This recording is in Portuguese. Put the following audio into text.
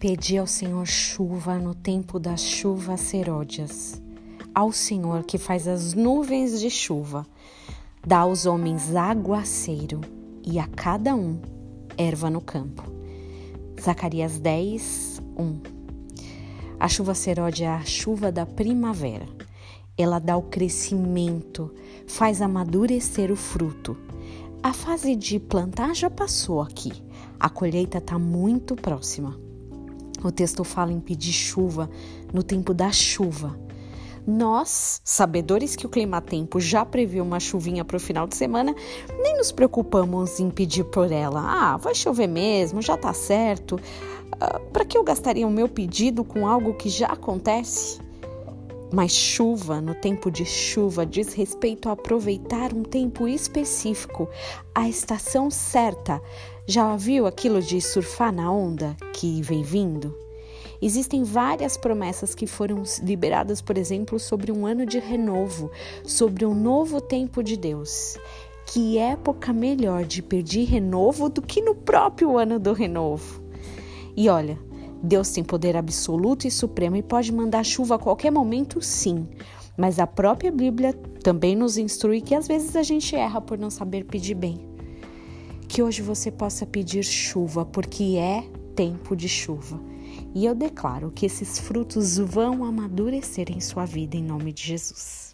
Pedi ao Senhor chuva no tempo das chuvas seródias, ao Senhor que faz as nuvens de chuva, dá aos homens aguaceiro e a cada um erva no campo. Zacarias 10, 1 A chuva seródia é a chuva da primavera. Ela dá o crescimento, faz amadurecer o fruto. A fase de plantar já passou aqui. A colheita está muito próxima. O texto fala em pedir chuva no tempo da chuva. Nós, sabedores que o clima-tempo já previu uma chuvinha para o final de semana, nem nos preocupamos em pedir por ela. Ah, vai chover mesmo, já tá certo. Ah, para que eu gastaria o meu pedido com algo que já acontece? Mas chuva, no tempo de chuva, diz respeito a aproveitar um tempo específico, a estação certa. Já viu aquilo de surfar na onda que vem vindo? Existem várias promessas que foram liberadas, por exemplo, sobre um ano de renovo, sobre um novo tempo de Deus. Que época melhor de pedir renovo do que no próprio ano do renovo? E olha, Deus tem poder absoluto e supremo e pode mandar chuva a qualquer momento, sim. Mas a própria Bíblia também nos instrui que às vezes a gente erra por não saber pedir bem. Que hoje você possa pedir chuva, porque é tempo de chuva. E eu declaro que esses frutos vão amadurecer em sua vida em nome de Jesus.